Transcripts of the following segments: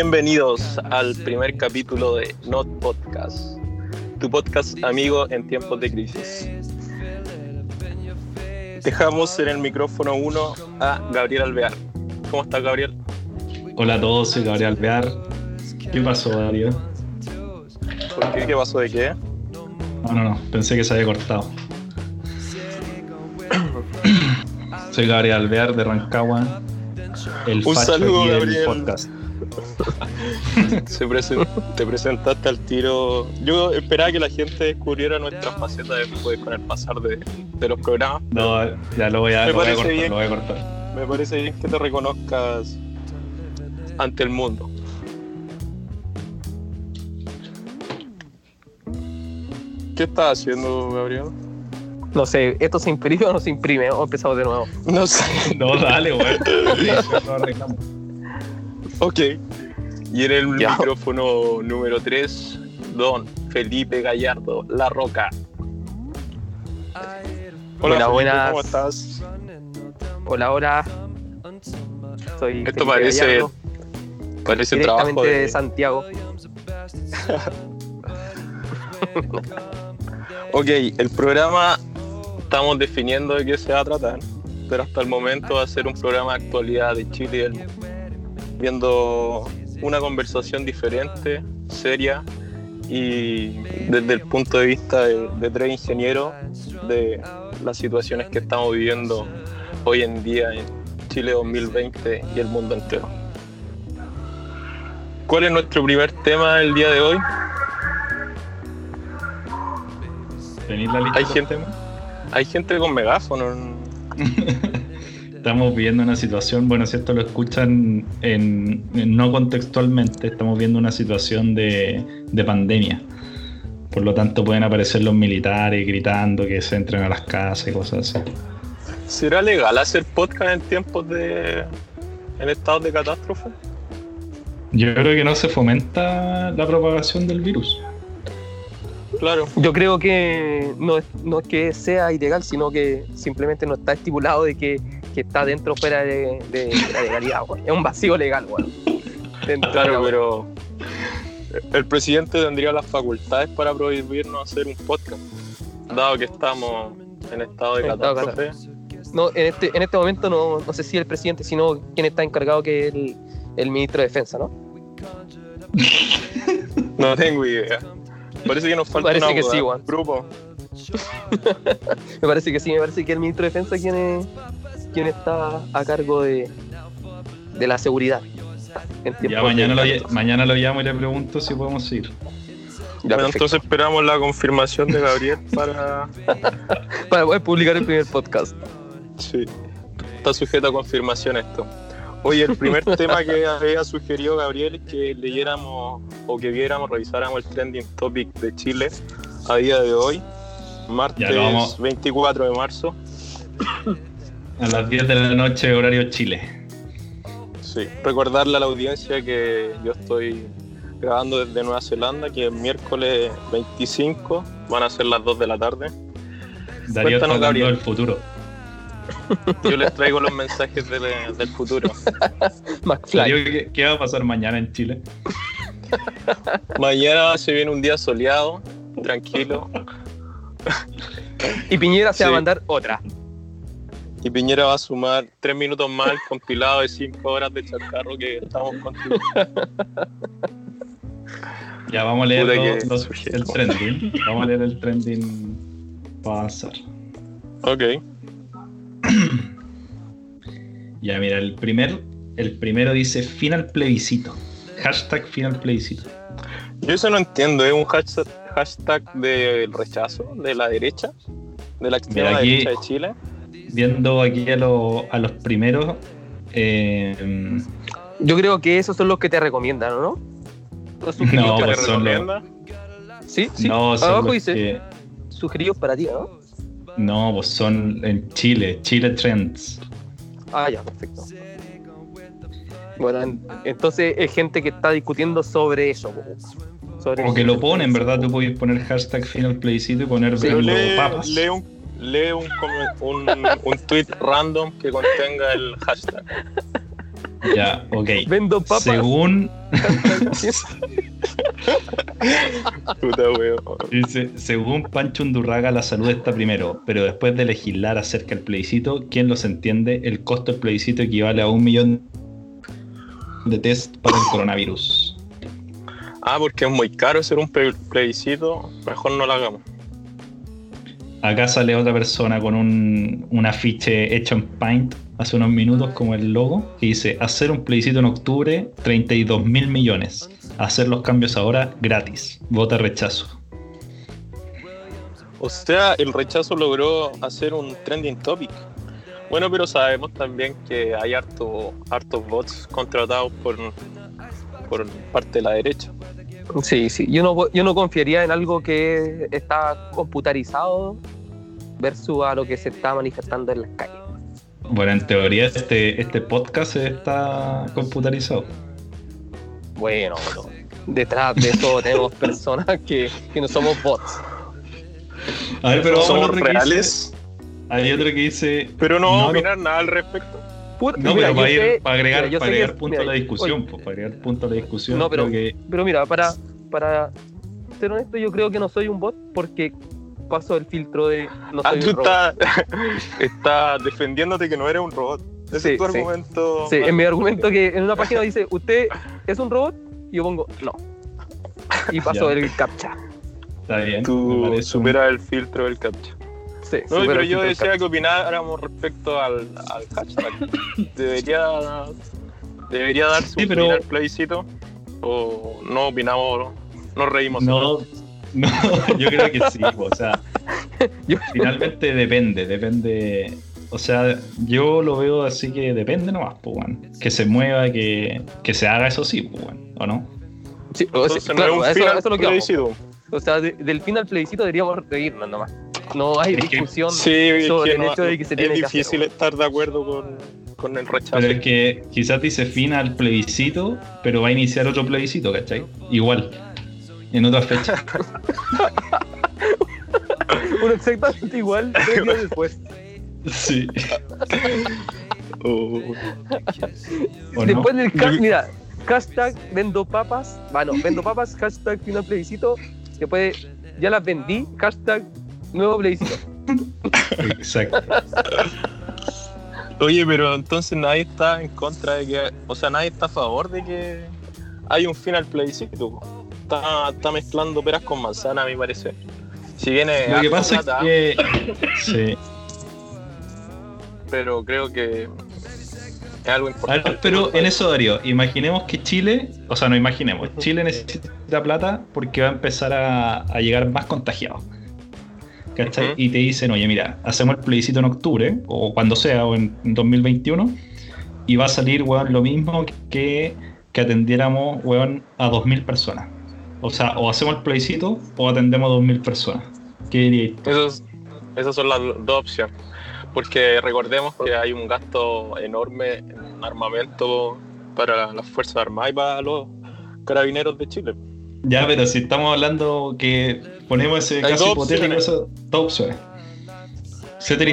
Bienvenidos al primer capítulo de Not Podcast, tu podcast amigo en tiempos de crisis. Dejamos en el micrófono 1 a Gabriel Alvear. ¿Cómo estás, Gabriel? Hola a todos, soy Gabriel Alvear. ¿Qué pasó, Darío? ¿Por qué? ¿Qué pasó de qué? No, no, no, pensé que se había cortado. soy Gabriel Alvear de Rancagua, el Un facho saludo, aquí del Gabriel. podcast. Se presen- te presentaste al tiro. Yo esperaba que la gente descubriera nuestras facetas después con el pasar de, de los programas. No, ya lo voy a, Me lo voy a parece cortar, bien. lo voy a cortar. Me parece bien que te reconozcas ante el mundo. ¿Qué estás haciendo, Gabriel? No sé, ¿esto se imprime o no se imprime? O empezamos de nuevo. No sé. No, dale, güey. Ok. Y en el Ya. micrófono número 3, Don Felipe Gallardo, La Roca. Hola, Buenas, Felipe, buenas. ¿cómo estás? Hola, hola. Soy Esto Felipe parece, Gallardo, parece trabajo directamente de de... Santiago. Ok, el programa estamos definiendo de qué se va a tratar, pero hasta el momento va a ser un programa de actualidad de Chile y del mundo, viendo una conversación diferente, seria y desde el punto de vista de, de tres ingenieros de las situaciones que estamos viviendo hoy en día en Chile 2020 y el mundo entero. ¿Cuál es nuestro primer tema del día de hoy? ¿Tenéis la lista? Hay gente-? Hay gente con megáfono. Estamos viviendo una situación, bueno, si esto lo escuchan en, en- no contextualmente, estamos viendo una situación de, de pandemia. Por lo tanto, pueden aparecer los militares gritando que se entren a las casas y cosas así. ¿Será legal hacer podcast en tiempos de. en estados de catástrofe? Yo creo que no se fomenta la propagación del virus. Claro. Yo creo que no es, no es que sea ilegal, sino que simplemente no está estipulado de que, que está dentro o fuera de, de la legalidad. Es un vacío legal, weón. Dentro de Claro, la- pero. El presidente tendría las facultades para prohibirnos hacer un podcast, dado que estamos en estado de catástrofe. No, en este, en este momento no, no sé si el presidente, sino quien está encargado que es el, el ministro de Defensa, ¿no? No tengo idea. Parece que nos falta Parece una que sí. Grupo. Me parece que sí, me parece que el ministro de Defensa quien, es, quien está a cargo de, de la seguridad. Ya mañana lo, mañana lo llamo y le pregunto si podemos ir. Ya, Bueno, entonces esperamos la confirmación de Gabriel para. Para poder publicar el primer podcast. Sí, está sujeto a confirmación esto. Oye, el primer tema que había sugerido Gabriel es que leyéramos o que viéramos, revisáramos el trending topic de Chile a día de hoy, martes Ya lo vamos. 24 de marzo. A las 10 de la noche, horario Chile. Sí, recordarle a la audiencia que yo estoy grabando desde Nueva Zelanda, que el miércoles 25 van a ser las 2 de la tarde. Darío está Cuéntanos, hablando Gabriel. del futuro. Yo les traigo los mensajes del, del futuro. Darío, ¿qué, qué va a pasar mañana en Chile? Mañana se viene un día soleado, tranquilo, Y Piñera se va a mandar otra. Y Piñera va a sumar tres minutos más al compilado de cinco horas de chacarro que estamos contigo. Ya vamos a leer los- los- el trending. Vamos a leer el trending para avanzar. Ok. Ya, mira, el primer, el primero dice final plebiscito. Hashtag final plebiscito. Yo eso no entiendo, es un hashtag, hashtag del rechazo de la derecha, de la extrema Mira, aquí- derecha de Chile. Viendo aquí a, lo- a los primeros. eh, Yo creo que esos son los que te recomiendan, ¿no? Los sugeridos No, ¿Qué para le pues son los-? Sí, sí. no, son Abajo los dice que- sugeridos para ti, ¿no? no, pues son en Chile, Chile Trends. Ah, ya, perfecto. Bueno, en- entonces es gente que está discutiendo sobre eso. Sobre O que lo ponen, ¿verdad? Tú puedes poner hashtag final plebiscito y poner Sí, verbo Lee, papas. lee un, lee un, un, un tweet random que contenga el hashtag. Ya, ok. Vendo papas. Según, Puta weón. dice, según Pancho Undurraga, la salud está primero, pero después de legislar acerca del plebiscito, ¿quién los entiende? El costo del plebiscito equivale a un millón de test para el coronavirus. Ah, porque es muy caro hacer un ple- plebiscito, mejor no lo hagamos. Acá sale otra persona con un, un afiche hecho en Paint hace unos minutos como el logo que dice hacer un plebiscito en octubre 32 mil millones hacer los cambios ahora gratis vota rechazo O sea, el rechazo logró hacer un trending topic. Bueno, pero sabemos también que hay harto, hartos bots contratados por, por parte de la derecha. Sí, sí. Yo no, yo no confiaría en algo que está computarizado versus a lo que se está manifestando en las calles. bueno en teoría este, este podcast está computarizado Bueno, pero detrás de eso tenemos personas que, que no somos bots. a ver pero vamos Somos otro que dice- reales, hay otro que dice pero no vamos No, a no. opinar nada al respecto. Puta, no mira, pero para, ir- sé- para agregar, mira, para agregar punto a la discusión oye, pues, para agregar punto a la discusión No, pero- creo que Pero mira, para, para ser honesto, yo creo que no soy un bot porque paso el filtro de no Ah, soy tú un robot. estás, defendiéndote que no eres un robot. Ese Sí, es tu sí. argumento. Sí, en mi argumento que en una página dice, ¿usted es un robot? Y yo pongo, no. Y paso Ya. el captcha. está bien Tú parece un- superas el filtro del captcha. Sí, No, pero yo decía que opináramos respecto al, al hashtag. Debería, debería darse Sí, un pero- fin al plebiscito o no opinamos, nos reímos. No, no, yo creo que sí, o sea, finalmente depende, depende, o sea, yo lo veo así que depende nomás, pues, que se mueva, que, que se haga eso sí, pues, ¿o no? Sí, o sea, Entonces claro, no es un eso, fin al eso es lo que vamos. O sea, de- del fin al plebiscito deberíamos reírnos nomás. No hay Es que- discusión Sí, es sobre el no- hecho de que se es tiene que difícil hacer. estar de acuerdo con, con el rechazo. Pero es que quizás dice fin al plebiscito, pero va a iniciar otro plebiscito, ¿cachai? Igual, en otra fecha. Uno exactamente igual tres días después. Sí. Oh. Después del Yo- hashtag, mira, hashtag vendo papas, bueno, vendo papas, hashtag final plebiscito, después ya las vendí, hashtag nuevo plebiscito. Exacto. Oye, pero entonces nadie está en contra de que, o sea, nadie está a favor de que hay un fin al plebiscito. Está, está mezclando peras con manzana, a mi parecer. Si viene Lo que pasa es plata, que. Sí. pero creo que es algo importante. ver, pero en eso, Darío, imaginemos que Chile, o sea, no imaginemos, Chile necesita plata porque va a empezar a, a llegar más contagiados. Y te dicen, oye, mira, hacemos el plebiscito en octubre, o cuando sea, o en 2021, y va a salir, weón, lo mismo que, que atendiéramos, weón, a 2.000 personas. O sea, o hacemos el plebiscito o atendemos a 2.000 personas. ¿Qué diríais? Esos- esas son las dos opciones. Porque recordemos que hay un gasto enorme en armamento para las Fuerzas Armadas y para los carabineros de Chile. Ya, pero si estamos hablando que ponemos ese Hay caso hipotético, eso,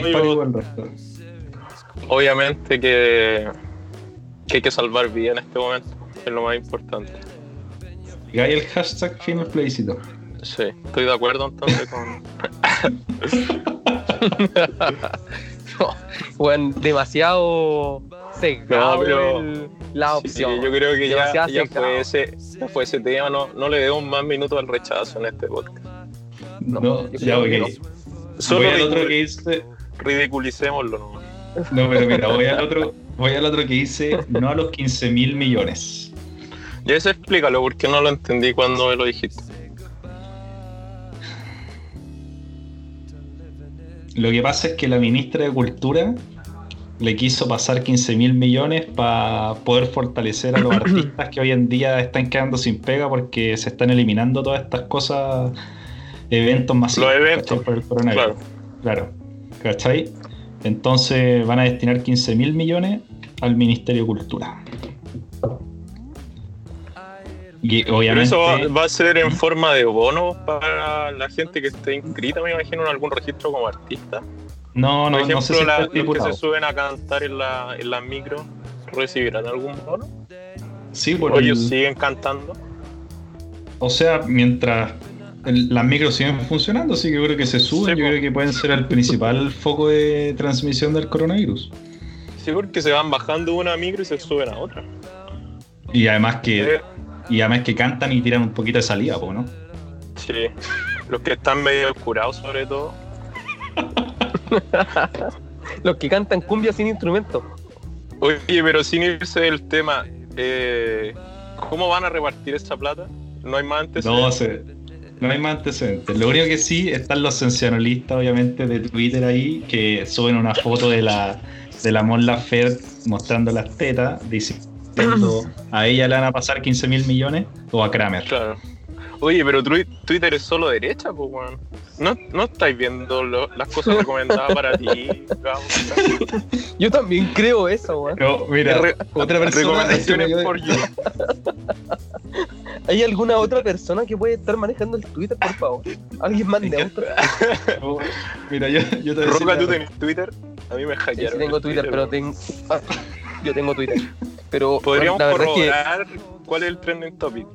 No, hispánico yo- el resto. Obviamente que, que hay que salvar vida en este momento, es lo más importante. Y hay el hashtag fin al plebiscito. Sí, estoy de acuerdo entonces con... Bueno, demasiado No, pero- el- la Sí, opción. yo creo que ya, ya fue ese, ya fue ese tema, no, no le demos más minutos al rechazo en este podcast. No, No, ya, ok. Solo Voy al otro que dice. ridiculicémoslo nomás. No, pero mira, voy al otro, voy al otro que dice no a los 15 mil millones. Ya ese explícalo porque no lo entendí cuando me lo dijiste. Lo que pasa es que la ministra de Cultura le quiso pasar 15 mil millones para poder fortalecer a los artistas que hoy en día están quedando sin pega porque se están eliminando todas estas cosas, eventos masivos. Los eventos. Por el coronavirus. Claro. Claro, ¿cachai? Entonces van a destinar 15 mil millones al Ministerio de Cultura. Y Pero obviamente. eso va, va a ser en forma de bono para la gente que esté inscrita, me imagino, en algún registro como artista. No, Por no, ejemplo, no sé si la- los que se suben a cantar en la, en las micro recibirán algún bono. Sí, por O el- ellos siguen cantando. O sea, mientras el- las micros siguen funcionando, así que yo creo que se suben, Sí, yo creo que pueden ser el principal foco de transmisión del coronavirus. Sí, porque se van bajando una micro y se suben a otra. Y además que, y además que cantan y tiran un poquito de salida, ¿no? sí. Los que están medio curados, sobre todo. Los que cantan cumbia sin instrumento. Oye, pero sin irse del tema, eh, ¿cómo van a repartir esa plata? No hay más antes. No, se- no hay más antecedentes. Lo único que sí están los sensacionalistas, obviamente, de Twitter ahí, que suben una foto de la, de la Mon Laferte mostrando las tetas, diciendo a ella le van a pasar 15 mil millones o a Kramer. Claro. Oye, pero Twi- Twitter es solo derecha, pues, weón. ¿No, no estáis viendo lo- las cosas recomendadas para ti? Yo también creo eso, weón. Pero mira, Re- otra persona Recomendaciones por you. ¿Hay alguna otra persona que puede estar manejando el Twitter, por favor? Alguien mande otro. Oh, Mira, yo, yo te a Roca, ¿tú tenés Twitter? A mí me Sí, hackearon. sí tengo el Twitter, pero tengo. ah, yo tengo Twitter. Pero Podríamos la verdad es que corroborar cuál es el trending topic.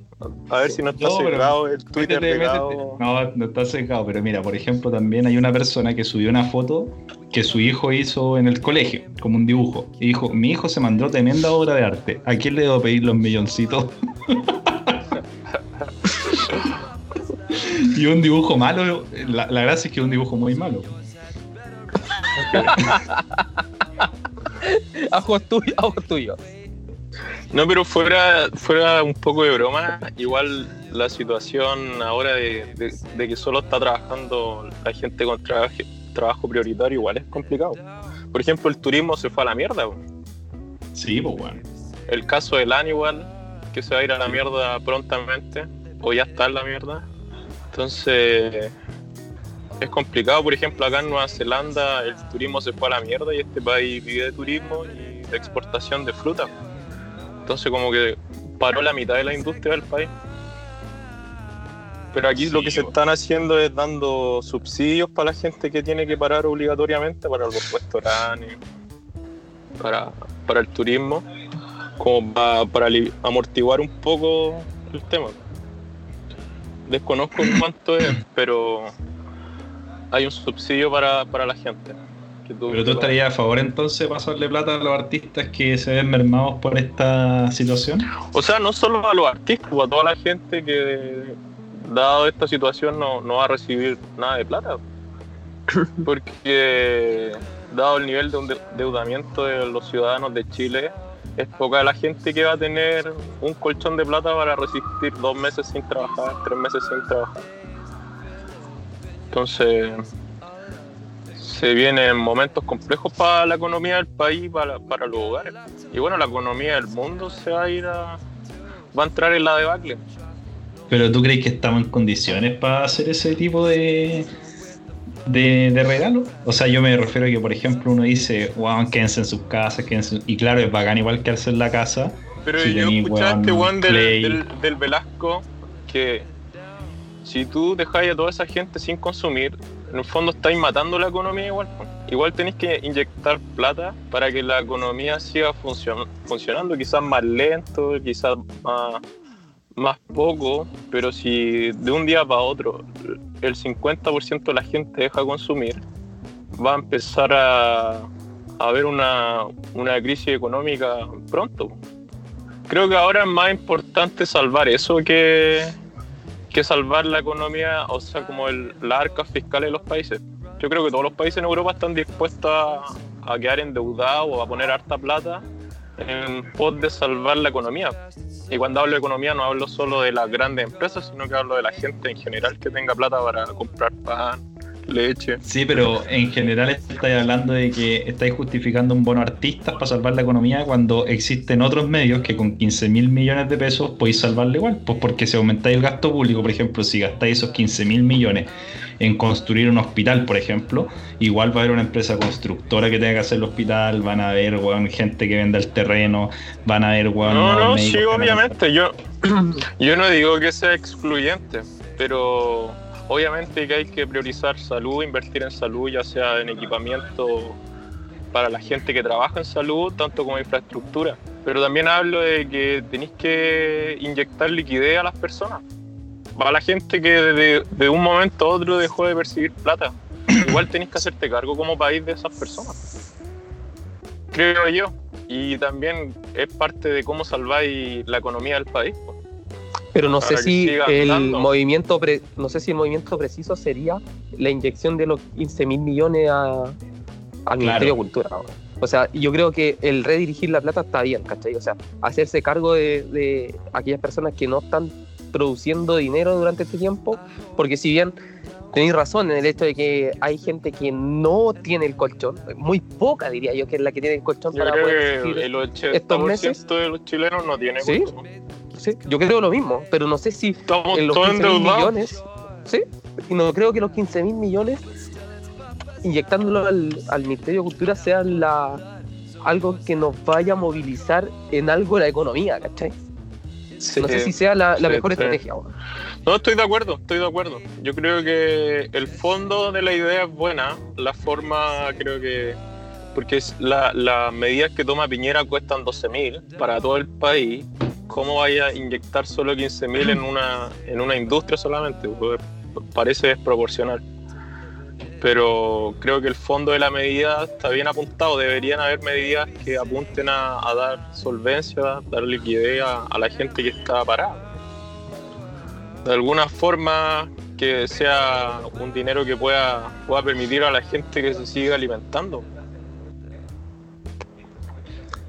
A ver si no está No, cerrado el Twitter Métete, de métete. Gabo. No, no está secado, pero mira, por ejemplo, también hay una persona que subió una foto que su hijo hizo en el colegio, como un dibujo. Y dijo, mi hijo se mandó tremenda obra de arte. ¿A quién le debo pedir los milloncitos? y un dibujo malo, la, la gracia es que es un dibujo muy malo. ojos tuyos, ojos tuyos. No, pero fuera, fuera un poco de broma, igual la situación ahora de, de- de que solo está trabajando la gente con trabajo, trabajo prioritario igual es complicado. Por ejemplo, el turismo se fue a la mierda. Sí, pues bueno. El caso del AN igual, que se va a ir a la mierda prontamente, o ya está en la mierda. Entonces, es complicado. Por ejemplo, acá en Nueva Zelanda el turismo se fue a la mierda y este país vive de turismo y de exportación de fruta. Entonces, como que paró la mitad de la industria del país. Pero aquí lo que se están haciendo es dando subsidios para la gente que tiene que parar obligatoriamente, para los restaurantes, para, para el turismo, como pa- para ali- amortiguar un poco el tema. Desconozco cuánto es, pero hay un subsidio para, para la gente. Que tú- Pero tú estarías a favor entonces de pasarle plata a los artistas que se ven mermados por esta situación. O sea, no solo a los artistas, a toda la gente que, dado esta situación, no, no va a recibir nada de plata. Porque, dado el nivel de endeudamiento de los ciudadanos de Chile, es poca la gente que va a tener un colchón de plata para resistir dos meses sin trabajar, tres meses sin trabajar. Entonces, se vienen momentos complejos para la economía del país, para, para los hogares. Y bueno, la economía del mundo se va a ir a, va a entrar en la debacle. Pero tú crees que estamos en condiciones para hacer ese tipo de, de, de regalo? O sea, yo me refiero a que, por ejemplo, uno dice, wow, quédense en sus casas, quédense. Y claro, es bacán igual quedarse en la casa. Pero Si yo escuchaba a este weón, del, del, del Velasco que si tú dejáis a toda esa gente sin consumir, en el fondo estáis matando la economía igual. Igual tenéis que inyectar plata para que la economía siga funcion- funcionando, quizás más lento, quizás más, más poco, pero si de un día para otro el 50% de la gente deja de consumir, va a empezar a, a haber una, una crisis económica pronto. creo que ahora es más importante salvar eso que, que salvar la economía, o sea, como el, las arcas fiscales de los países. Yo creo que todos los países en Europa están dispuestos a, a quedar endeudados o a poner harta plata en pos de salvar la economía. Y cuando hablo de economía no hablo solo de las grandes empresas, sino que hablo de la gente en general que tenga plata para comprar pan, leche. Sí, pero en general estáis hablando de que estáis justificando un bono artistas para salvar la economía cuando existen otros medios que con 15 mil millones de pesos podéis salvarla igual. Pues porque si aumentáis el gasto público, por ejemplo, si gastáis esos 15 mil millones en construir un hospital, por ejemplo, igual va a haber una empresa constructora que tenga que hacer el hospital, van a haber gente que venda el terreno, van a haber No, no, sí, obviamente. Yo, yo no digo que sea excluyente, pero obviamente que hay que priorizar salud, invertir en salud, ya sea en equipamiento para la gente que trabaja en salud, tanto como infraestructura. Pero también hablo de que tenéis que inyectar liquidez a las personas. A la gente que de, un momento a otro dejó de percibir plata. Igual tenéis que hacerte cargo como país de esas personas. Creo yo. Y también es parte de cómo salváis la economía del país. Pero no sé si el movimiento no sé si el movimiento preciso sería la inyección de los 15 mil millones a, al Ministerio de Cultura. O sea, yo creo que el redirigir la plata está bien, ¿cachai? O sea, hacerse cargo de, aquellas personas que no están produciendo dinero durante este tiempo, porque si bien tenéis razón en el hecho de que hay gente que no tiene el colchón, muy poca diría yo que es la que tiene el colchón para poder el 80% estos meses. de los chilenos no tiene ¿Sí? Sí, yo creo lo mismo, pero no sé si Estamos en los 15 mil millones, sí, no creo que los 15 mil millones inyectándolo al, Ministerio de Cultura sea la, algo que nos vaya a movilizar en algo la economía, ¿cachai? no sé si sea la, mejor estrategia. No, estoy de acuerdo, estoy de acuerdo. Yo creo que el fondo de la idea es buena, la forma creo que... Porque las medidas que toma Piñera cuestan 12 mil para todo el país. ¿Cómo vaya a inyectar solo 15 mil en una, en una industria solamente? Pues, parece desproporcional pero creo que el fondo de la medida está bien apuntado. Deberían haber medidas que apunten a, dar solvencia, dar liquidez a, la gente que está parada. De alguna forma que sea un dinero que pueda, pueda permitir a la gente que se siga alimentando.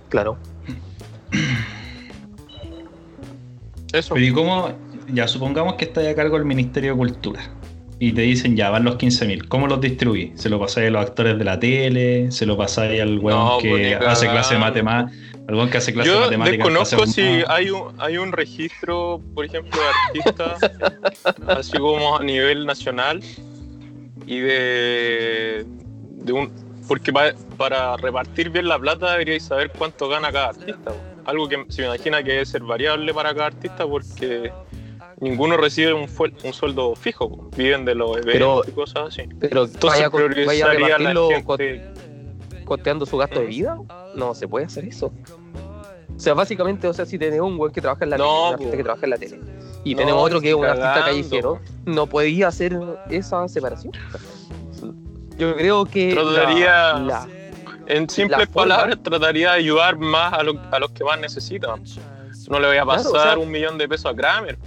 Claro. Eso. Pero ¿y cómo? Ya supongamos que está a cargo el Ministerio de Cultura y te dicen ya van los 15.000. ¿Cómo los distribuís? ¿Se lo pasáis a los actores de la tele? ¿Se lo pasáis al weón que hace clase de clase Yo de matemáticas? desconozco si hay un, hay un registro, por ejemplo, de artistas, así como a nivel nacional, y de, de un. Porque para, repartir bien la plata deberíais saber cuánto gana cada artista. Algo que se imagina que debe ser variable para cada artista porque ninguno recibe un, un sueldo fijo, viven de los eventos y cosas así. Pero Entonces, vaya, vaya a repartirlo costeando su gasto de vida, no se puede hacer eso. O sea, básicamente, o sea, si tenemos un güey que trabaja en la tele, un artista que trabaja en la tele, y tenemos otro que es un artista callejero, no podía hacer esa separación. Yo creo que trataría, en simples palabras, trataría de ayudar más a, a los que más necesitan. No le voy a pasar un millón de pesos a Kramer.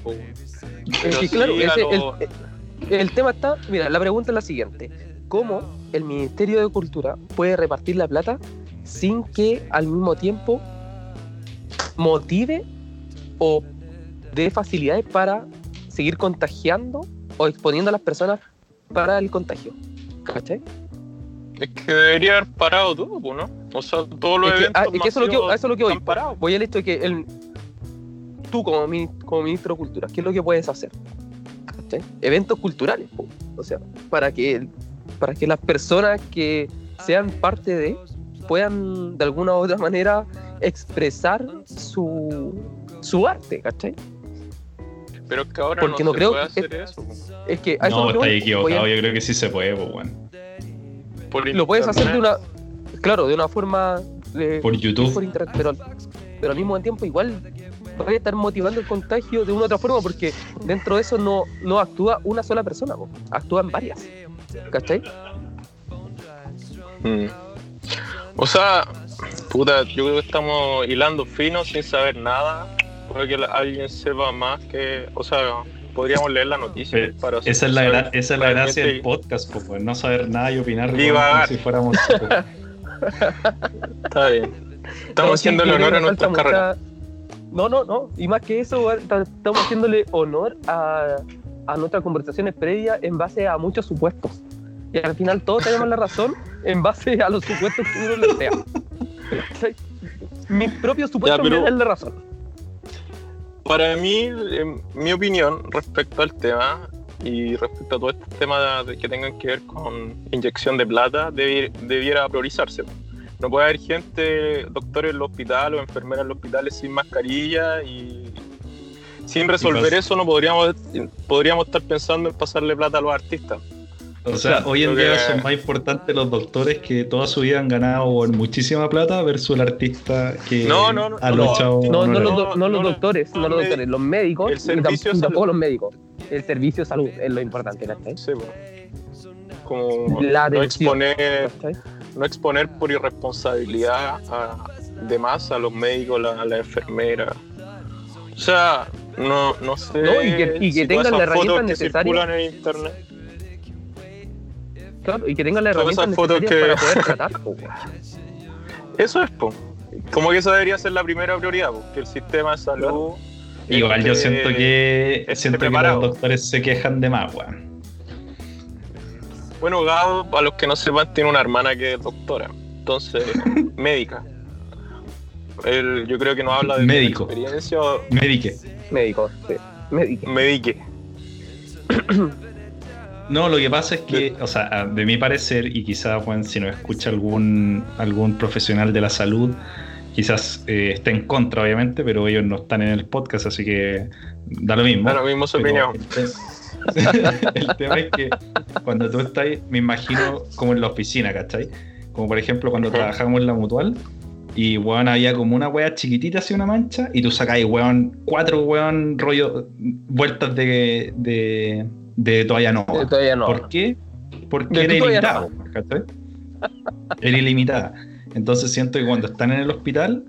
claro, el, tema está, mira, la pregunta es la siguiente. ¿Cómo el Ministerio de Cultura puede repartir la plata sin que al mismo tiempo motive o dé facilidades para seguir contagiando o exponiendo a las personas para el contagio? ¿Cachai? Es que debería haber parado todo, ¿no? O sea, todos los eventos. Ah, es que eso, es lo que, eso es lo que voy. Voy al hecho de que el, tú como, como ministro de Cultura, ¿qué es lo que puedes hacer? Eventos culturales, o sea, para que, para que las personas que sean parte de puedan de alguna u otra manera expresar su, su arte, ¿cachai? Pero es que ahora Porque no, se creo puede hacer es, eso. Es que no, está equivocado, yo creo que sí se puede, pues bueno. Lo puedes hacer de una, claro, de una forma por YouTube, por pero, pero al mismo tiempo igual a estar motivando el contagio de una u otra forma, porque dentro de eso no, no actúa una sola persona, actúan varias. ¿Cachai? Mm. O sea, puta, yo creo que estamos hilando fino sin saber nada. Puede que alguien sepa más que. O sea, podríamos leer la noticia. para esa, es la esa es la gracia del podcast, pues, no saber nada y opinar como si fuéramos. Está bien. Estamos haciendo el honor a nuestra carrera. No, no, no. Y más que eso, estamos haciéndole honor a, a nuestras conversaciones previas en base a muchos supuestos. Y al final todos tenemos la razón en base a los supuestos que uno le sea. Mis propios supuestos me dan la razón. Para mí, mi opinión respecto al tema, y respecto a todo este tema de, que tengan que ver con inyección de plata, debiera priorizarse. No puede haber gente, doctores en el hospital o enfermeras en los hospitales sin mascarilla y sin resolver eso no podríamos, podríamos estar pensando en pasarle plata a los artistas. O sea, hoy en día son más importantes los doctores que toda su vida han ganado muchísima plata versus el artista que no, no, no, ha luchado. No, no, los, no los doctores, no los doctores, los médicos, el servicio tampoco los médicos. El servicio de salud es lo importante, ¿cachai? Sí, Como no exponer, no exponer por irresponsabilidad a, de más a los médicos, a la enfermera. O sea, no, no sé. No, y que, y que tengan la herramienta necesaria. Claro, y que tengan la herramienta que... para poder tratar. Eso es, po. Como que eso debería ser la primera prioridad, que el sistema de salud. Igual yo siento que siento que los doctores se quejan de más, weón. Bueno, Gabo, para los que no sepan, tiene una hermana que es doctora, entonces, médica. Él, yo creo que no habla de médico. experiencia. Medique. Médico, sí. Medique. Medique. No, lo que pasa es que, o sea, de mi parecer, y quizás, Juan, si nos escucha algún, algún profesional de la salud, quizás eh, esté en contra, obviamente, pero ellos no están en el podcast, así que da lo mismo. Da lo mismo su opinión. El, tema es que cuando tú estás, me imagino como en la oficina, ¿cachai? Como por ejemplo cuando trabajamos en la mutual, y weón, había como una wea chiquitita así una mancha, y tú sacáis, weón, cuatro weón rollo, vueltas de, de de toalla no. ¿Por qué? Porque era ilimitado. Era ilimitada. Entonces siento que cuando están en el hospital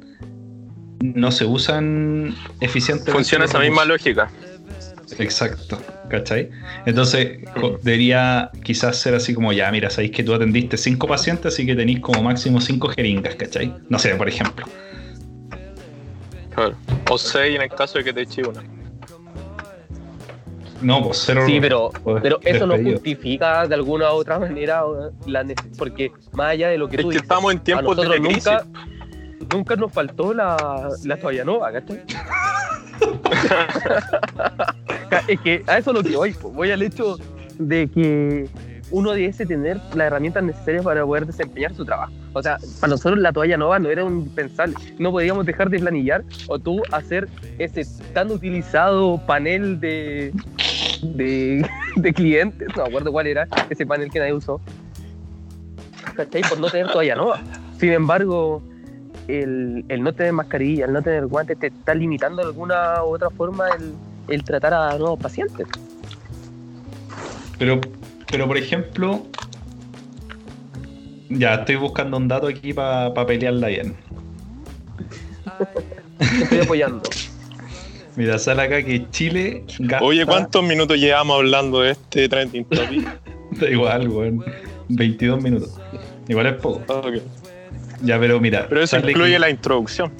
no se usan eficientemente. Funciona esa misma lógica. Exacto, ¿cachai? Entonces debería quizás ser así como ya, mira, sabéis que tú atendiste cinco pacientes, así que tenéis como máximo cinco jeringas, ¿cachai? No sé, por ejemplo. Claro. O seis en el caso de que te eche una. No, pues cero. Sí, pero, pero eso no justifica de alguna u otra manera la porque más allá de lo que es tú que estamos en tiempos de crisis. Nunca, nunca nos faltó la, la toalla nueva, ¿cachai? es que a eso es lo que voy, voy al hecho de que uno debe tener las herramientas necesarias para poder desempeñar su trabajo. O sea, para nosotros la toalla nova no era un impensable. No podíamos dejar de planillar o tú hacer ese tan utilizado panel de, de, clientes, no me acuerdo cuál era ese panel que nadie usó. ¿Cachai? Por no tener toalla nova. Sin embargo, el, no tener mascarilla, el no tener guantes, te está limitando de alguna u otra forma el, el tratar a nuevos pacientes. Pero pero por ejemplo, ya estoy buscando un dato aquí para pa pelearla bien. Estoy apoyando. Mira, sale acá que Chile gasta... Oye, ¿cuántos minutos llevamos hablando de este trending topic? da igual, weón. 22 minutos. Igual es poco. Okay. Ya, pero mira. Pero eso incluye la introducción.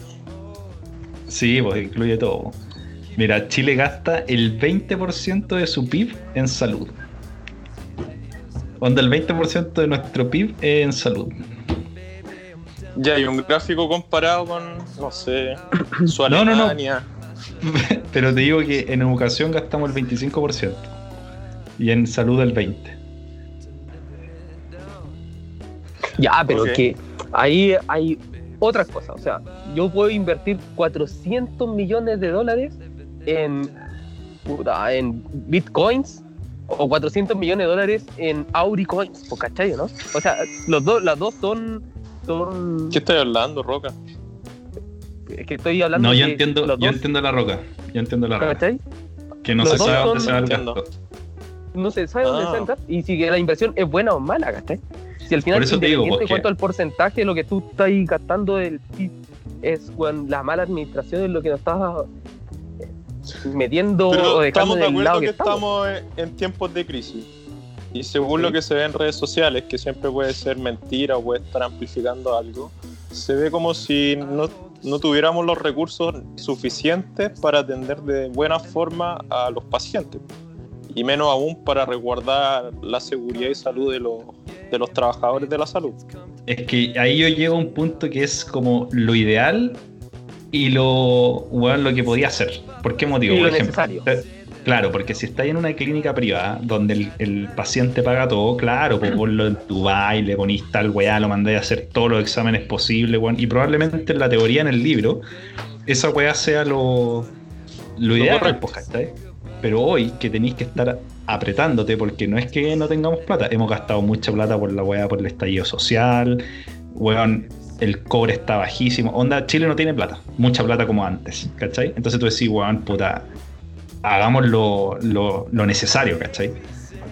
Sí, pues incluye todo. Mira, Chile gasta el 20% de su PIB en salud. Donde el 20% de nuestro PIB es en salud. Ya, hay un gráfico comparado con, no sé, su Alemania. No, no, no. Pero te digo que en educación gastamos el 25% y en salud el 20%. Ya, pero que ahí hay otras cosas. O sea, yo puedo invertir 400 millones de dólares en, en bitcoins o 400 millones de dólares en Auri Coins, ¿cachai? ¿no? O sea, los dos, las dos son, son... ¿Qué estoy hablando, Roca? Es que estoy hablando No, yo entiendo, yo entiendo la Roca. Yo entiendo la Roca. ¿Cachai? Que no se sabe dónde se va el gasto. No se sabe dónde se va el gasto. Y si la inversión es buena o mala, ¿cachai? Si al final Por eso te digo, cuánto el porcentaje de lo que tú estás gastando del es cuando la mala administración es lo que nos estás metiendo o estamos de acuerdo que, estamos en tiempos de crisis. Y según lo que se ve en redes sociales, que siempre puede ser mentira o puede estar amplificando algo, se ve como si no, no tuviéramos los recursos suficientes para atender de buena forma a los pacientes. Y menos aún para resguardar la seguridad y salud de los, de los trabajadores de la salud. Es que ahí yo llego a un punto que es como lo ideal y lo, bueno, lo que podía hacer. ¿Por qué motivo? Y lo necesario. Claro, porque si estáis en una clínica privada donde el, paciente paga todo, claro, pues ponlo en tu baile, ponís tal weá, lo mandáis a hacer todos los exámenes posibles, weón. Y probablemente en la teoría, en el libro, esa weá sea lo, lo ideal, pues, Pero hoy que tenéis que estar apretándote, porque no es que no tengamos plata, hemos gastado mucha plata por la weá, por el estallido social, weón, el cobre está bajísimo. Onda, Chile no tiene plata, mucha plata como antes, ¿cachai? Entonces tú decís, weón, puta, hagamos lo, necesario, ¿cachai?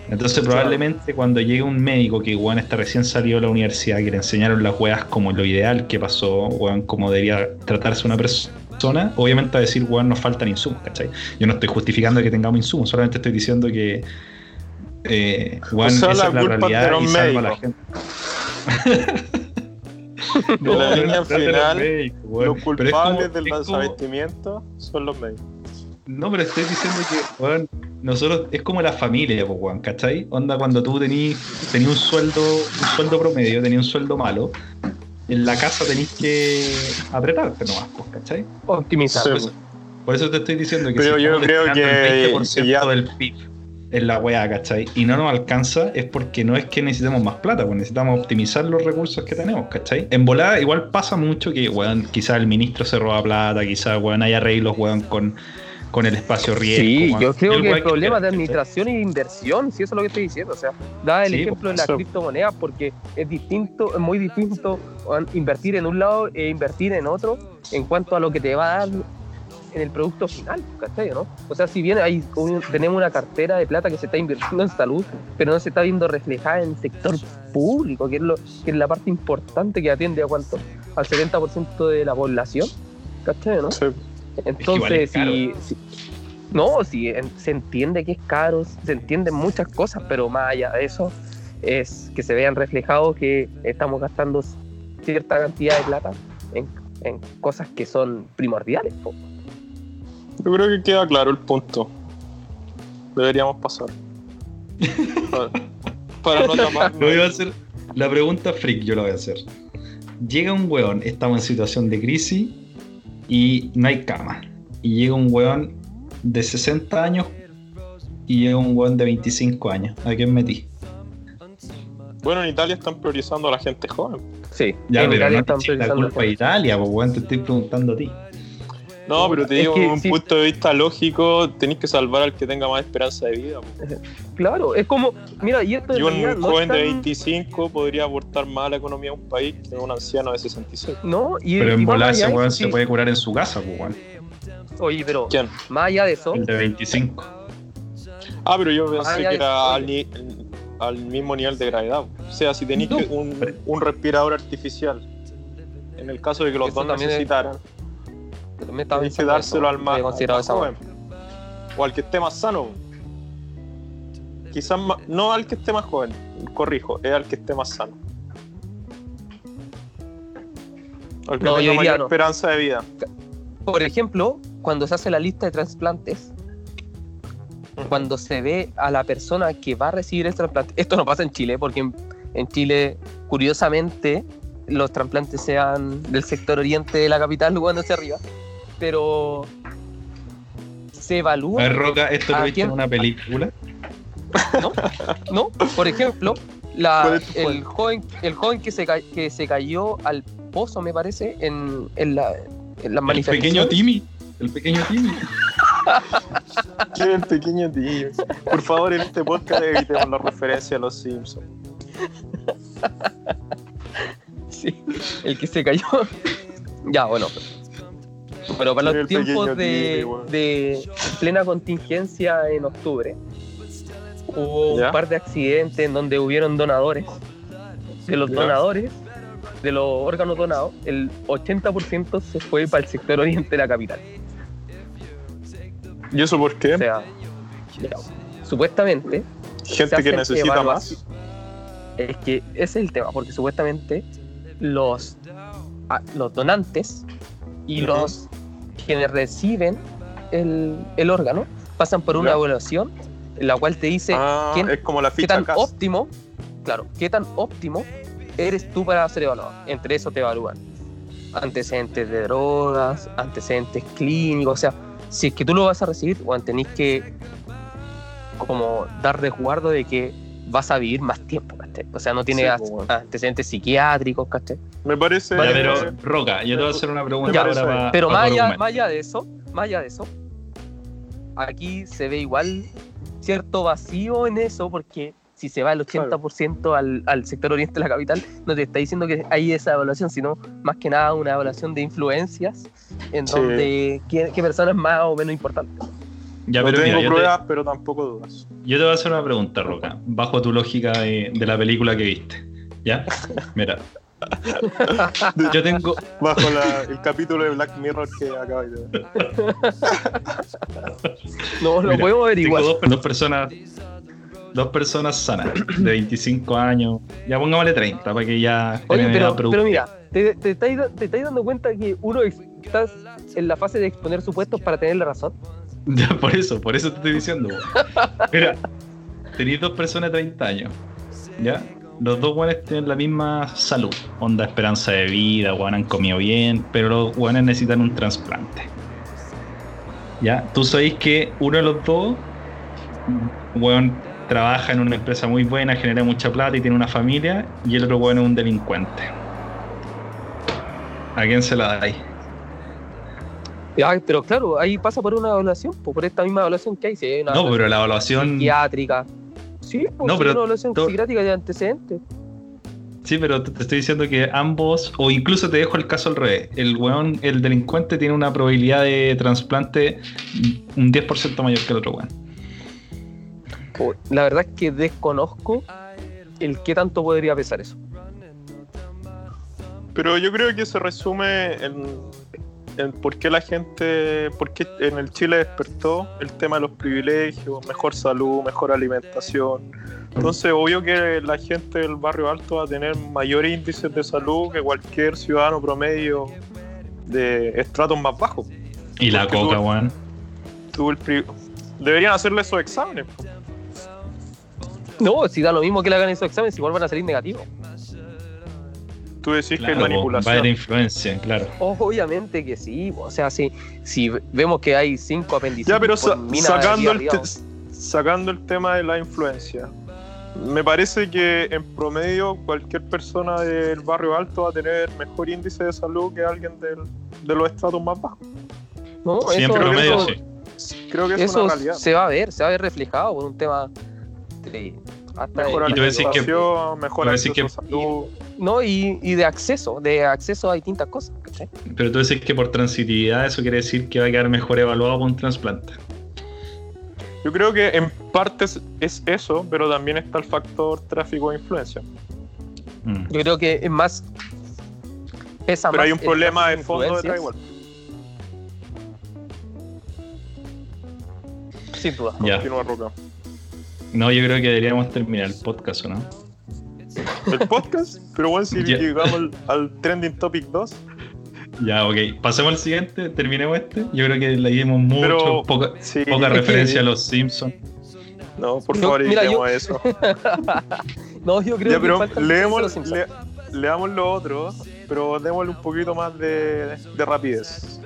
Entonces probablemente cuando llegue un médico que weón está recién salido de la universidad, que le enseñaron las weas como lo ideal que pasó, weón, como debía tratarse una persona, obviamente a decir, weón, nos faltan insumos, ¿cachai? Yo no estoy justificando que tengamos insumos, solamente estoy diciendo que eh, weón, esa es la realidad y salva a la gente. de la línea final, los culpables del desabastecimiento son los médicos. No, pero estoy diciendo que, weón, nosotros es como la familia, pues, weón, ¿cachai? Onda cuando tú tenías un sueldo, un sueldo promedio, tenías un sueldo malo, en la casa tenés que apretarte nomás, pues, ¿cachai? Optimizar. Por eso, te estoy diciendo que pero yo creo que el 20% ya... del PIB en la weá, ¿cachai? Y no nos alcanza es porque no es que necesitemos más plata, pues necesitamos optimizar los recursos que tenemos, ¿cachai? En volada igual pasa mucho que, weón, quizás el ministro se roba plata, quizás, weón, hay arreglos, weón, con con el espacio riesgo. Sí, yo creo que el problema de administración y de inversión, si eso es lo que estoy diciendo, o sea, da el ejemplo de la criptomoneda porque es distinto, es muy distinto invertir en un lado e invertir en otro en cuanto a lo que te va a dar en el producto final, ¿cachai? ¿no? O sea, si bien hay tenemos una cartera de plata que se está invirtiendo en salud, pero no se está viendo reflejada en el sector público, que es, lo, que es la parte importante que atiende a cuánto, al 70% de la población, ¿cachai? ¿no? Sí. Entonces, si, no, si se entiende que es caro, se entienden muchas cosas, pero más allá de eso, es que se vean reflejados que estamos gastando cierta cantidad de plata en, cosas que son primordiales. Yo creo que queda claro el punto. Deberíamos pasar. para, no tapar. voy a hacer la pregunta freak, yo la voy a hacer. Llega un weón, estamos en situación de crisis y no hay cama. Y llega un weón de 60 años y llega un weón de 25 años. ¿A quién metí? Bueno, en Italia están priorizando a la gente joven. Sí, ya, pero no están priorizando la culpa de Italia, pues weón, te estoy preguntando a ti. No, pero te digo, desde un punto de vista lógico, tenéis que salvar al que tenga más esperanza de vida. Claro, es como, mira, y esto Yo un joven de 25 podría aportar más a la economía de un país que un anciano de 66. No, y Pero en volar ese weón se puede curar en su casa, pues, weón. Oye, pero ¿Quién? más allá de eso. El de 25. Ah, pero yo pensé que era al, al, mismo nivel de gravedad. O sea, si tenéis un, un, respirador artificial, en el caso de que los dos necesitaran me estaba que dárselo al más, joven. O al que esté más sano. Quizás no al que esté más joven, corrijo, es al que esté más sano. Al que tenga mayor esperanza de vida. Por ejemplo, cuando se hace la lista de trasplantes, cuando se ve a la persona que va a recibir el trasplante, esto no pasa en Chile, porque en, en Chile, curiosamente, los trasplantes sean del sector oriente de la capital, cuando hacia arriba pero se evalúa. Roca, ¿esto lo viste en una película? No, no. Por ejemplo, la, el, joven, el joven que se, que se cayó al pozo, me parece, en, en la, en la El pequeño Timmy. El pequeño Timmy. ¿Quién es el pequeño Timmy? Por favor, en este podcast evitemos la referencia a los Simpsons. Sí, el que se cayó. Ya, bueno. Pero para los tiempos de, plena contingencia en octubre, hubo un par de accidentes en donde hubieron donadores. De los donadores, de los órganos donados, el 80% se fue para el sector oriente de la capital. ¿Y eso por qué? O sea, supuestamente. Gente que necesita más. Es que ese es el tema, porque supuestamente los, ah, los donantes y los quienes reciben el, órgano pasan por una evaluación en la cual te dice ah, es como la qué tan óptimo, claro, qué tan óptimo eres tú para ser evaluado. Entre eso te evalúan antecedentes de drogas, antecedentes clínicos, o sea, si es que tú lo vas a recibir, bueno, tenéis que como dar resguardo de que vas a vivir más tiempo, ¿cachai? O sea, no tiene pues, antecedentes psiquiátricos, ¿cachai? Me parece. pero, Roca, yo te voy a hacer una pregunta Pero más, allá, más allá de eso, más allá de eso, aquí se ve igual cierto vacío en eso, porque si se va el 80% al, al, sector oriente de la capital, no te está diciendo que hay esa evaluación, sino más que nada una evaluación de influencias en donde qué, qué persona más o menos importante. Ya, no pero tengo pruebas, pero tampoco dudas. Yo te voy a hacer una pregunta, Roca, bajo tu lógica de, de la película que viste. ¿Ya? Mira. Yo tengo. Bajo el capítulo de Black Mirror que acabáis de ver. No, lo podemos averiguar. Tengo dos, dos, personas. Dos personas sanas, de 25 años. Ya pongámosle 30 para que ya. Oye, pero, pero mira, te, te, estáis, te estáis dando cuenta que uno está en la fase de exponer supuestos para tener la razón. Ya, por eso, por eso te estoy diciendo. Mira, tenéis dos personas de 30 años, ¿ya? Los dos guanes tienen la misma salud, onda esperanza de vida, guanes han comido bien, pero los guanes necesitan un trasplante. ¿Ya? Tú sabéis que uno de los dos, trabaja en una empresa muy buena, genera mucha plata y tiene una familia, y el otro weón es un delincuente. ¿A quién se la dais? Pero claro, ahí pasa por una evaluación, por esta misma evaluación que hay. Si no, pero la evaluación. Psiquiátrica. Sí, pues, no, pero una evaluación psiquiátrica de antecedentes. Sí, pero te estoy diciendo que ambos, o incluso te dejo el caso al revés. El weón, el delincuente tiene una probabilidad de trasplante un 10% mayor que el otro weón. La verdad es que desconozco el qué tanto podría pesar eso. Pero yo creo que se resume en por qué la gente, por qué en el Chile despertó el tema de los privilegios, mejor salud, mejor alimentación. Entonces, obvio que la gente del barrio alto va a tener mayores índices de salud que cualquier ciudadano promedio de estratos más bajos. Y la coca, weón. Deberían hacerle esos exámenes. No, si da lo mismo que le hagan esos exámenes, igual van a salir negativos. Tú decís que es manipulación. Va a haber influencia, claro. Obviamente que sí. O sea, si, si vemos que hay cinco apendicitis. Ya, pero sacando, el sacando el tema de la influencia, me parece que en promedio cualquier persona del barrio alto va a tener mejor índice de salud que alguien del, de los estados más bajos. No, Siempre eso, promedio, sí. Creo que eso se va a ver, se va a ver reflejado por un tema de hasta mejor alimentación, mejor acceso a salud. No, y, y, de acceso, de acceso a distintas cosas. Pero tú dices que por transitividad eso quiere decir que va a quedar mejor evaluado por un trasplante. Yo creo que en parte es eso, pero también está el factor tráfico de influencia. Mm. Yo creo que es más. Pesa pero hay un problema de fondo detrás igual. Sin duda. Ya. Roca. No, yo creo que deberíamos terminar el podcast, ¿o no? ¿El podcast? Pero bueno, si llegamos al, trending topic 2. Ya, ok. Pasemos al siguiente, terminemos este. Yo creo que leímos mucho, poca, poca referencia a los Simpsons. No, por favor, mira, yo... eso. no, yo creo que leemos, leamos lo otro, pero démosle un poquito más de, de rapidez.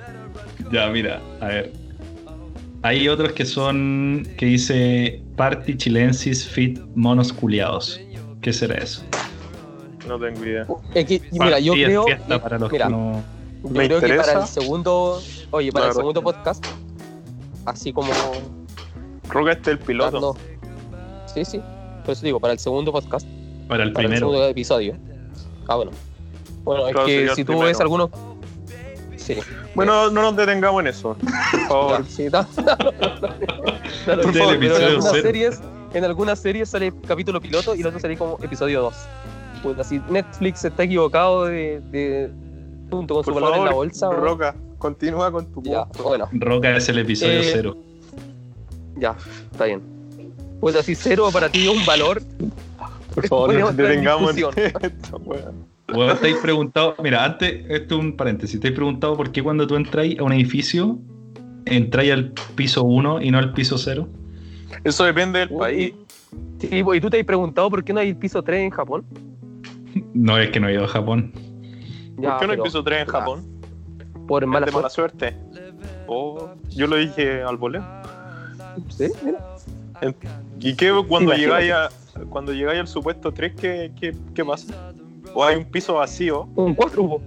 Ya, mira, a ver. Hay otros que son, que dice Party Chilensis Fit Monos Culeados. ¿Qué será eso? No tengo idea. mira, yo creo, para los que no... yo creo que para el segundo, oye, para el segundo podcast, así como... Creo este es el piloto. Sí, sí, por eso digo, para el segundo podcast. Para el para primero. El segundo episodio. Ah, bueno. Bueno, es que si tú ves algunos bueno, no nos detengamos en eso, por favor. sí, no, por favor, pero en algunas, series, en algunas series sale capítulo piloto y el otro sale como episodio 2. Pues así, Netflix está equivocado de, de junto con su valor en la bolsa. Roca, continúa con tu ya, bueno. Roca es el episodio 0. Eh, ya, está bien. Pues así, cero para ti es un valor. Por favor, no detengamos en esto, bueno, estáis preguntado, mira, antes, esto es un paréntesis, te preguntado por qué cuando tú entráis a un edificio, entráis al piso 1 y no al piso 0. Eso depende del país. Sí, ¿y tú te has preguntado por qué no hay piso 3 en Japón? No, es que no he ido a Japón. ¿Por qué no hay piso 3 en Japón? Por mala, de mala suerte. Oh, yo lo dije al voleo. Sí, mira. ¿Y qué cuando llegáis a, cuando llegáis al supuesto 3, ¿qué, qué, qué pasa? ¿O hay un piso vacío? Un 4,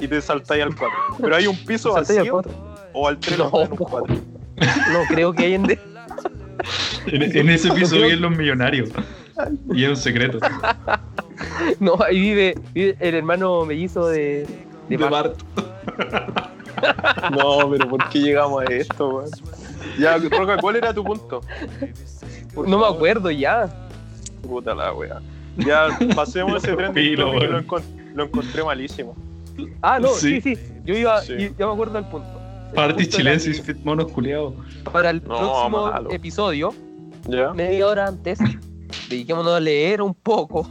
Y te saltáis al 4. Pero hay un piso vacío. O al 3 no, un 4. No creo que hay en. en, ese piso viven los millonarios. Y es un secreto. No, ahí vive, el hermano mellizo de, de, Bart. no, pero ¿por qué llegamos a esto, weón? Ya, Roca, ¿cuál era tu punto? no me acuerdo ya. Puta la wea. Ya, pasemos ese tren de lo, lo, encontré malísimo. Ah, no, sí, sí. Yo iba, ya me acuerdo del punto. Party chilensis, fit monos culiados. Para el próximo episodio, media hora antes, dediquémonos a leer un poco.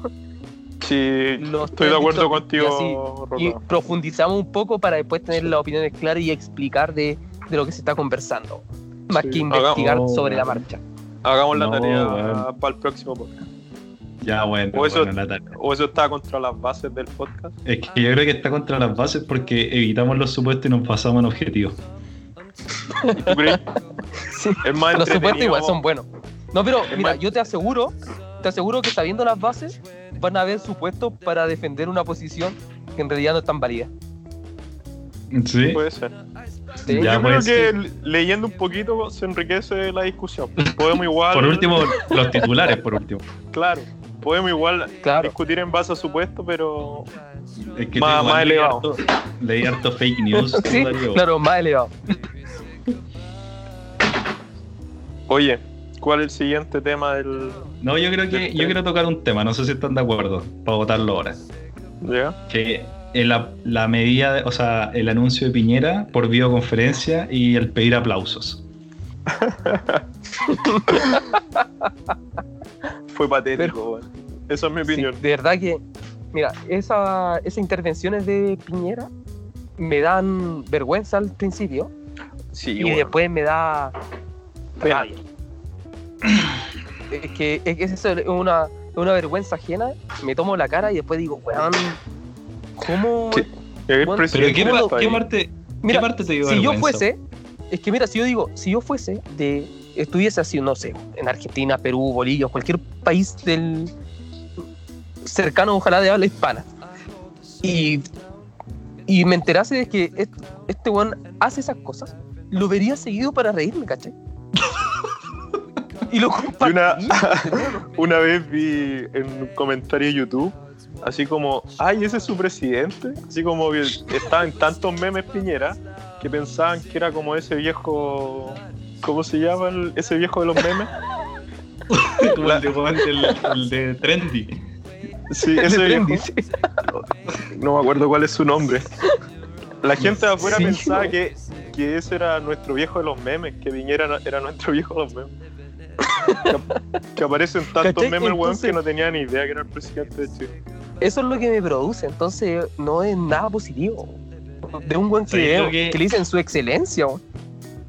Sí, estoy de acuerdo contigo. Y, profundizamos un poco para después tener las opiniones claras y explicar de, de lo que se está conversando. Más que investigar sobre la marcha. Hagamos la tarea para el próximo podcast. Ya, bueno. O eso, o eso está contra las bases del podcast. Es que yo creo que está contra las bases porque evitamos los supuestos y nos pasamos en objetivos. sí. Es más los supuestos igual son buenos. No, pero mira, yo te aseguro, te aseguro que sabiendo las bases, van a haber supuestos para defender una posición que en realidad no es tan válida. Sí. Puede ser. Yo creo pues, que leyendo un poquito se enriquece la discusión. Podemos igual. por último, los titulares, por último. Claro, podemos igual discutir en base a supuesto, pero es que más, más elevado. leí harto fake news. sí, claro, más elevado. Oye, ¿cuál es el siguiente tema del.? No, yo creo que yo quiero tocar un tema, no sé si están de acuerdo, para votarlo ahora. ¿Ya? Que la, la medida, o sea, el anuncio de Piñera por videoconferencia y el pedir aplausos. Fue patético, Esa es mi opinión. de verdad que, mira, esa, esas intervenciones de Piñera me dan vergüenza al principio. Sí, y después me da rabia. es que es, una, una vergüenza ajena. Me tomo la cara y después digo, weón, ¿Cómo? pero ¿qué, parte, mira, parte te Si yo fuese, es que mira, si yo digo, si yo fuese de, estuviese así, no sé, en Argentina, Perú, Bolivia, cualquier país del cercano, ojalá de habla hispana, y, y me enterase de que este, este weón hace esas cosas, lo vería seguido para reírme, ¿cachai? y lo una, una vez vi en un comentario de YouTube así como, ay, ese es su presidente, así como que estaba en tantos memes Piñera que pensaban que era como ese viejo, ¿cómo se llama ese viejo de los memes? el, de, Trendy. Sí, ese viejo. No me acuerdo cuál es su nombre. La gente de afuera pensaba que, que ese era nuestro viejo de los memes, que Piñera era nuestro viejo de los memes. que, aparecen tantos memes, weón, que no tenía ni idea que era el presidente de Chile eso es lo que me produce, entonces no es nada positivo. De un buen que, que, le dicen su excelencia.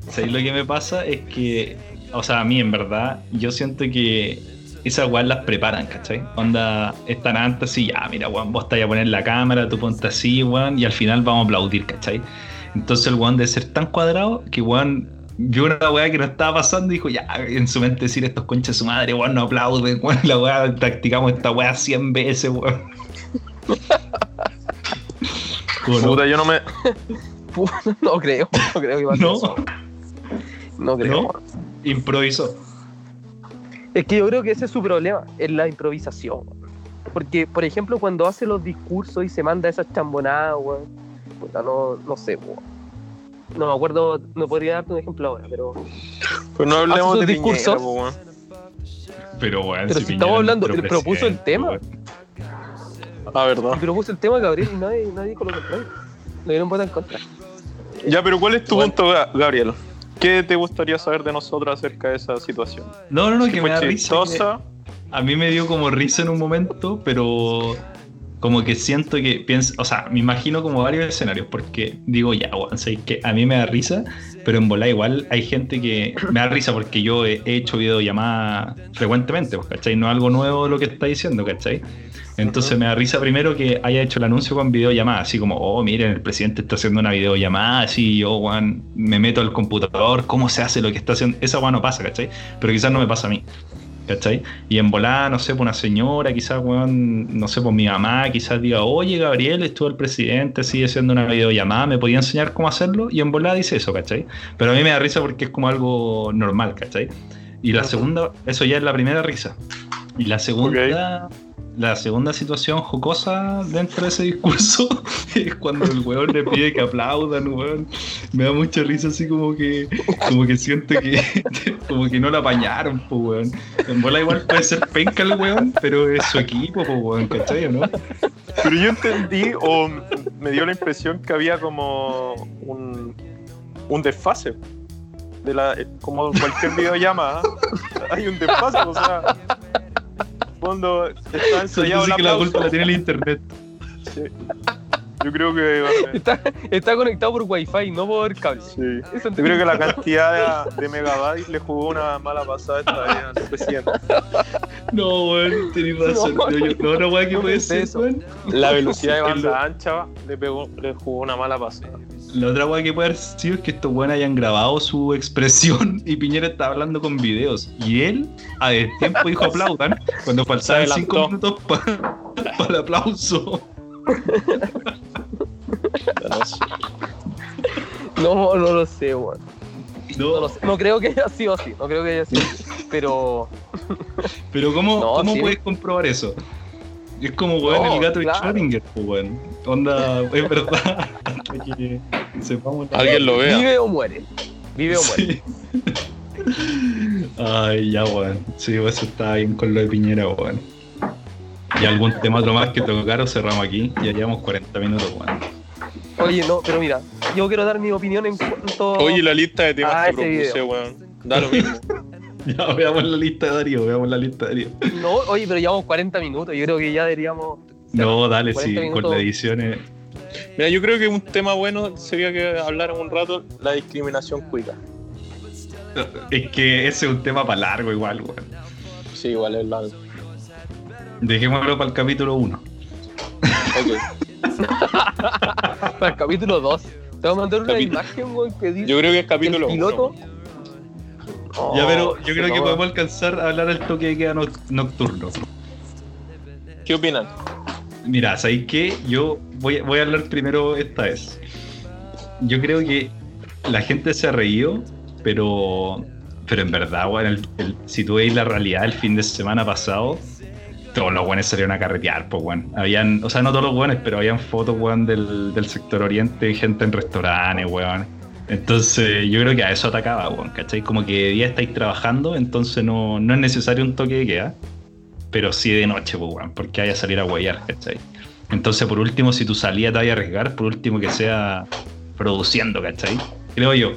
¿Sabes lo que me pasa? Es que, o sea, a mí en verdad, yo siento que esas weas las preparan, ¿cachai? Onda, están antes y ya, mira, weón, vos estás a poner la cámara, tú ponte así, weón, y al final vamos a aplaudir, ¿cachai? Entonces el weón debe ser tan cuadrado que weón vio una weá que no estaba pasando y dijo, ya, en su mente decir estos conchas de su madre, weón, no aplauden, weón, la weá, practicamos esta weá 100 veces, weón. Puta, yo no me. no creo, no creo que va a No. No creo. ¿No? Improvisó. Es que yo creo que ese es su problema, es la improvisación. Porque, por ejemplo, cuando hace los discursos y se manda esas chambonadas, weón, puta, no, no sé, weón. No me acuerdo, no podría darte un ejemplo ahora, pero. Pues no hablemos de discursos. pero, weón, pero si, estamos hablando, él propuso el tema. Ah, verdad. Pero puse el tema, Gabriel, y nadie, nadie dijo lo contrario. Le dieron voto en contra. Ya, pero ¿cuál es tu punto, Gabriel? ¿Qué te gustaría saber de nosotros acerca de esa situación? No, no, no, que me da risa. a mí me dio como risa en un momento, pero como que siento que pienso, o sea, me imagino como varios escenarios, porque digo, ya, bueno, sé que a mí me da risa, pero en bola igual hay gente que me da risa porque yo he hecho videollamadas frecuentemente, pues, ¿cachai? No es algo nuevo lo que está diciendo, ¿cachai? Entonces me da risa primero que haya hecho el anuncio con videollamada, así como, oh, miren, el presidente está haciendo una videollamada, así yo, Juan, me meto al computador, ¿cómo se hace lo que está haciendo? Esa Juan no pasa, ¿cachai? Pero quizás no me pasa a mí. ¿Cachai? Y en volada, no sé, por una señora, quizás, weón, no sé, por mi mamá, quizás diga, oye, Gabriel, estuvo el presidente, sigue haciendo una videollamada, ¿me podía enseñar cómo hacerlo? Y en volada dice eso, ¿cachai? Pero a mí me da risa porque es como algo normal, ¿cachai? Y la segunda, eso ya es la primera risa. Y la segunda, la segunda situación jocosa dentro de ese discurso es cuando el weón le pide que aplaudan, weón. Me da mucha risa así como que, como que siente que, como que no la apañaron, pues weón. En bola igual puede ser penca el weón, pero es su equipo, weón, ¿cachai o no? Pero yo entendí, o me dio la impresión que había como un, un desfase. De la, como cualquier videollamada, hay un desfase, o sea, fondo está ensayado sí, que la culpa la tiene el internet. Sí. Yo creo que. Está, está, conectado por wifi, no por cable. Sí. Yo creo que la cantidad de, de, megabytes le jugó una mala pasada esta vez al presidente. No, weón, tenés razón. No, yo, no, no, weón, ¿qué puede ser, eso? La velocidad de banda ancha le, pegó, le jugó una mala pasada. La otra weá que puede haber sido es que estos weones hayan grabado su expresión y Piñera estaba hablando con videos. Y él, a tiempo dijo aplaudan cuando faltaban 5 minutos para pa el aplauso. No, no lo sé, weón. No. no, lo sé. no creo que haya sido así, no creo que haya sido así. Pero. Pero, ¿cómo, no, ¿cómo sí. puedes comprobar eso? Es como, weón, no, el gato claro. de Schrödinger, weón. Onda, es verdad. que sepamos Alguien lo vea. Vive o muere. Vive o muere. Sí. Ay, ya, weón. Sí, eso está bien con lo de Piñera, weón. Y algún tema otro más que tocar o cerramos aquí. Ya llevamos 40 minutos, weón. Oye, no, pero mira, yo quiero dar mi opinión en cuanto. Oye, la lista de temas ah, que propuse, weón. Da lo mismo. ya, veamos la lista de Darío, veamos la lista de Darío. No, oye, pero llevamos 40 minutos. Yo creo que ya deberíamos. No, dale, sí, minutos. con la edición. Es... Mira, yo creo que un tema bueno sería que hablaran un rato la discriminación cuica. Es que ese es un tema para largo, igual, weón. Sí, igual es largo. Dejémoslo para el capítulo 1. Ok. para el capítulo 2. Te voy a mandar una imagen, weón, que dice. Yo creo que es capítulo 1. Oh, ya, pero yo creo que podemos alcanzar a hablar del toque de queda nocturno. ¿Qué opinan? Mira, ¿sabéis qué? Yo voy, voy a hablar primero esta vez. Yo creo que la gente se ha reído, pero pero en verdad, bueno, el, el, si tú veis la realidad el fin de semana pasado, todos los buenos salieron a carretear, pues, weón. Habían, o sea, no todos los buenos, pero habían fotos, weón, del, del sector oriente, gente en restaurantes, weón. Entonces, yo creo que a eso atacaba, weón, ¿cachai? Como que de día estáis trabajando, entonces no, no es necesario un toque de queda, pero sí de noche, pues, weón, porque hay que salir a huellar, ¿cachai? Entonces, por último, si tú salías te vas a arriesgar, por último que sea produciendo, ¿cachai? Creo yo.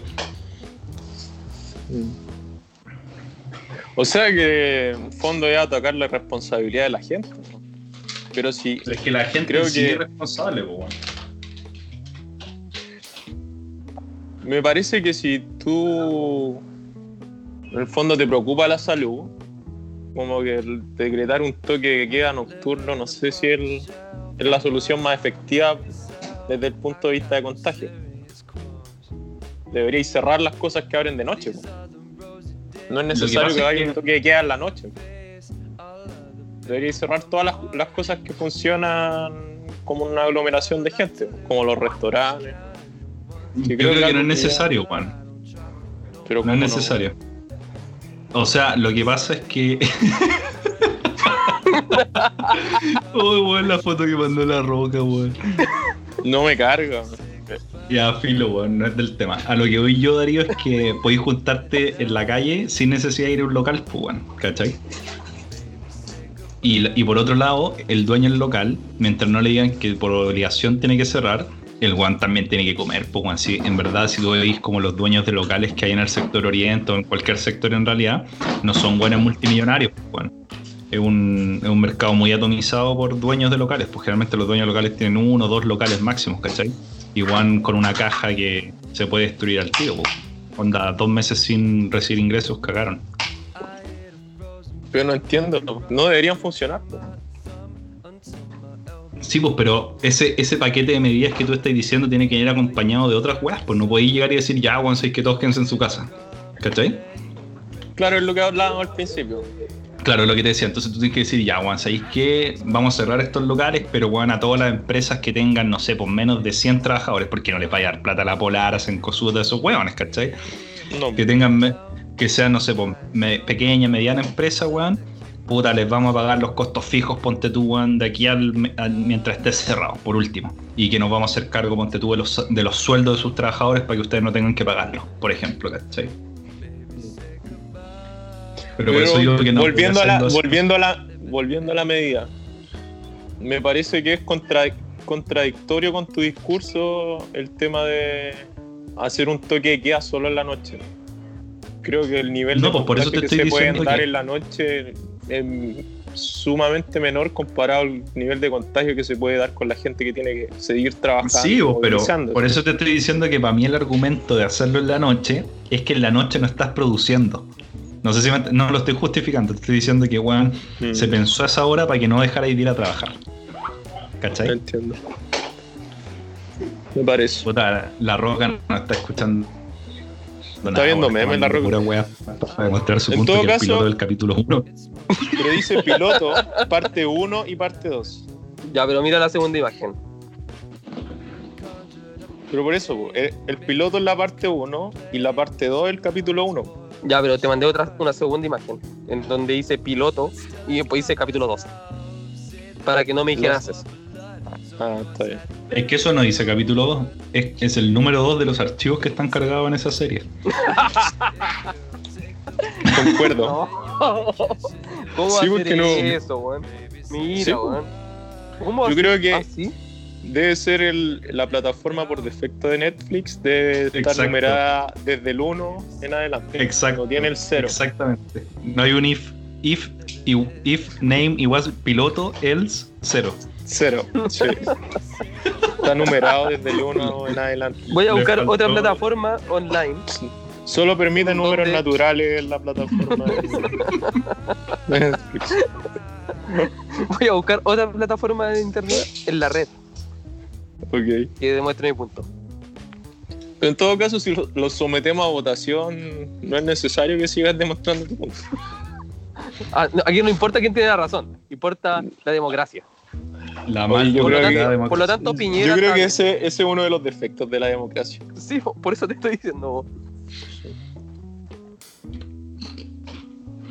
O sea que en fondo es atacar la responsabilidad de la gente. Pero si. Es que la gente creo sí que es responsable, po, weón. Me parece que si tú en el fondo te preocupa la salud, como que decretar un toque que queda nocturno, no sé si es, es la solución más efectiva desde el punto de vista de contagio. Deberíais cerrar las cosas que abren de noche. po. No es necesario que, que vaya un toque de queda en la noche. Deberíais cerrar todas las, las, cosas que funcionan como una aglomeración de gente, como los restaurantes. Yo creo, que, no es necesario, Juan. Pero no es necesario. O sea, lo que pasa es que. oh, weón, la foto que mandó la roca, weón. No me carga. Ya, filo, weón, no es del tema. A lo que voy yo, Darío, es que podéis juntarte en la calle sin necesidad de ir a un local, pues, weón, ¿cachai? Y, y por otro lado, el dueño del local, mientras no le digan que por obligación tiene que cerrar, el guan también tiene que comer, pues, en verdad, si tú veis como los dueños de locales que hay en el sector oriente o en cualquier sector en realidad, no son buenos multimillonarios, pues, weón. Es un, es un mercado muy atomizado por dueños de locales, pues generalmente los dueños locales tienen uno o dos locales máximos, ¿cachai? Igual con una caja que se puede destruir al tío. Pues. Onda, dos meses sin recibir ingresos, cagaron. Pero no entiendo, no deberían funcionar. Pues. Sí, pues, pero ese, ese paquete de medidas que tú estás diciendo tiene que ir acompañado de otras weas, pues no podéis llegar y decir, ya, weón, bueno, que todos quédense en su casa. ¿Cachai? Claro, es lo que hablábamos al principio. Claro, lo que te decía, entonces tú tienes que decir, ya, weón, ¿sabéis qué? Vamos a cerrar estos locales, pero weón, a todas las empresas que tengan, no sé, por menos de 100 trabajadores, porque no les vaya a dar plata a la Polar, hacen cosudos de esos weones, ¿cachai? No. Que tengan, que sean, no sé, por pequeña, mediana empresa, weón, puta, les vamos a pagar los costos fijos, ponte tú, weón, de aquí al, mientras esté cerrado, por último. Y que nos vamos a hacer cargo, ponte tú, de los, de los sueldos de sus trabajadores para que ustedes no tengan que pagarlos, por ejemplo, ¿cachai? Pero, volviendo, a la, volviendo, a la, volviendo a la medida, me parece que es contradictorio con tu discurso el tema de hacer un toque de queda solo en la noche. Creo que el nivel de pues que se puede dar en la noche es sumamente menor comparado al nivel de contagio que se puede dar con la gente que tiene que seguir trabajando. Sí, pero por eso te estoy diciendo que para mí el argumento de hacerlo en la noche es que en la noche no estás produciendo. No sé si no lo estoy justificando, te estoy diciendo que weón mm. se pensó a esa hora para que no dejara de ir a trabajar. ¿Cachai? Entiendo. Me parece. Puta, la roca no está escuchando. Está viendo memes la roca. Wea para demostrar su en punto todo que caso, el piloto del capítulo 1. Pero dice piloto, parte 1 y parte 2. Ya, pero mira la segunda imagen. Pero por eso, el, el piloto es la parte 1 y la parte 2 es el capítulo 1. Ya, pero te mandé otra, una segunda imagen, en donde dice piloto y después dice capítulo 2. Para que no me dijeras eso. Ah, está bien. Es que eso no dice capítulo 2. Es, es el número 2 de los archivos que están cargados en esa serie. Concuerdo. ¿Cómo sí, hacer no... eso, weón? Mira, weón. ¿Cómo Yo creo que. ¿Ah, debe ser el, la plataforma por defecto de Netflix, debe estar numerada desde el 1 en adelante. Exacto. No tiene el 0. Exactamente. No hay un if, if, if name igual piloto, else, 0. 0. Sí. Está numerado desde el 1 en adelante. Voy a buscar otra plataforma online. Solo permite números naturales en la plataforma de Netflix. Voy a buscar otra plataforma de internet en la red. Ok. Que demuestre mi punto. Pero en todo caso, si lo sometemos a votación, no es necesario que sigas demostrando tu punto. Ah, aquí no importa quién tiene la razón, importa la democracia. La mal por, lo tanto, por lo tanto, Piñera. Yo creo que ese, ese, es uno de los defectos de la democracia. Sí, por eso te estoy diciendo.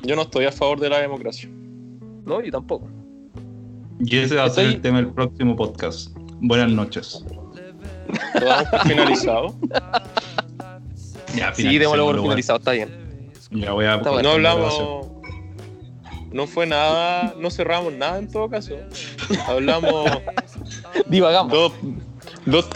Yo no estoy a favor de la democracia. No, yo tampoco. Y ese va a ser el tema del próximo podcast. Buenas noches. ¿Todo finalizado? Ya, sí, démoslo por finalizado, está bien. Ya voy a. no hablamos. No fue nada, no cerramos nada en todo caso. Hablamos. Divagamos. Dos, dos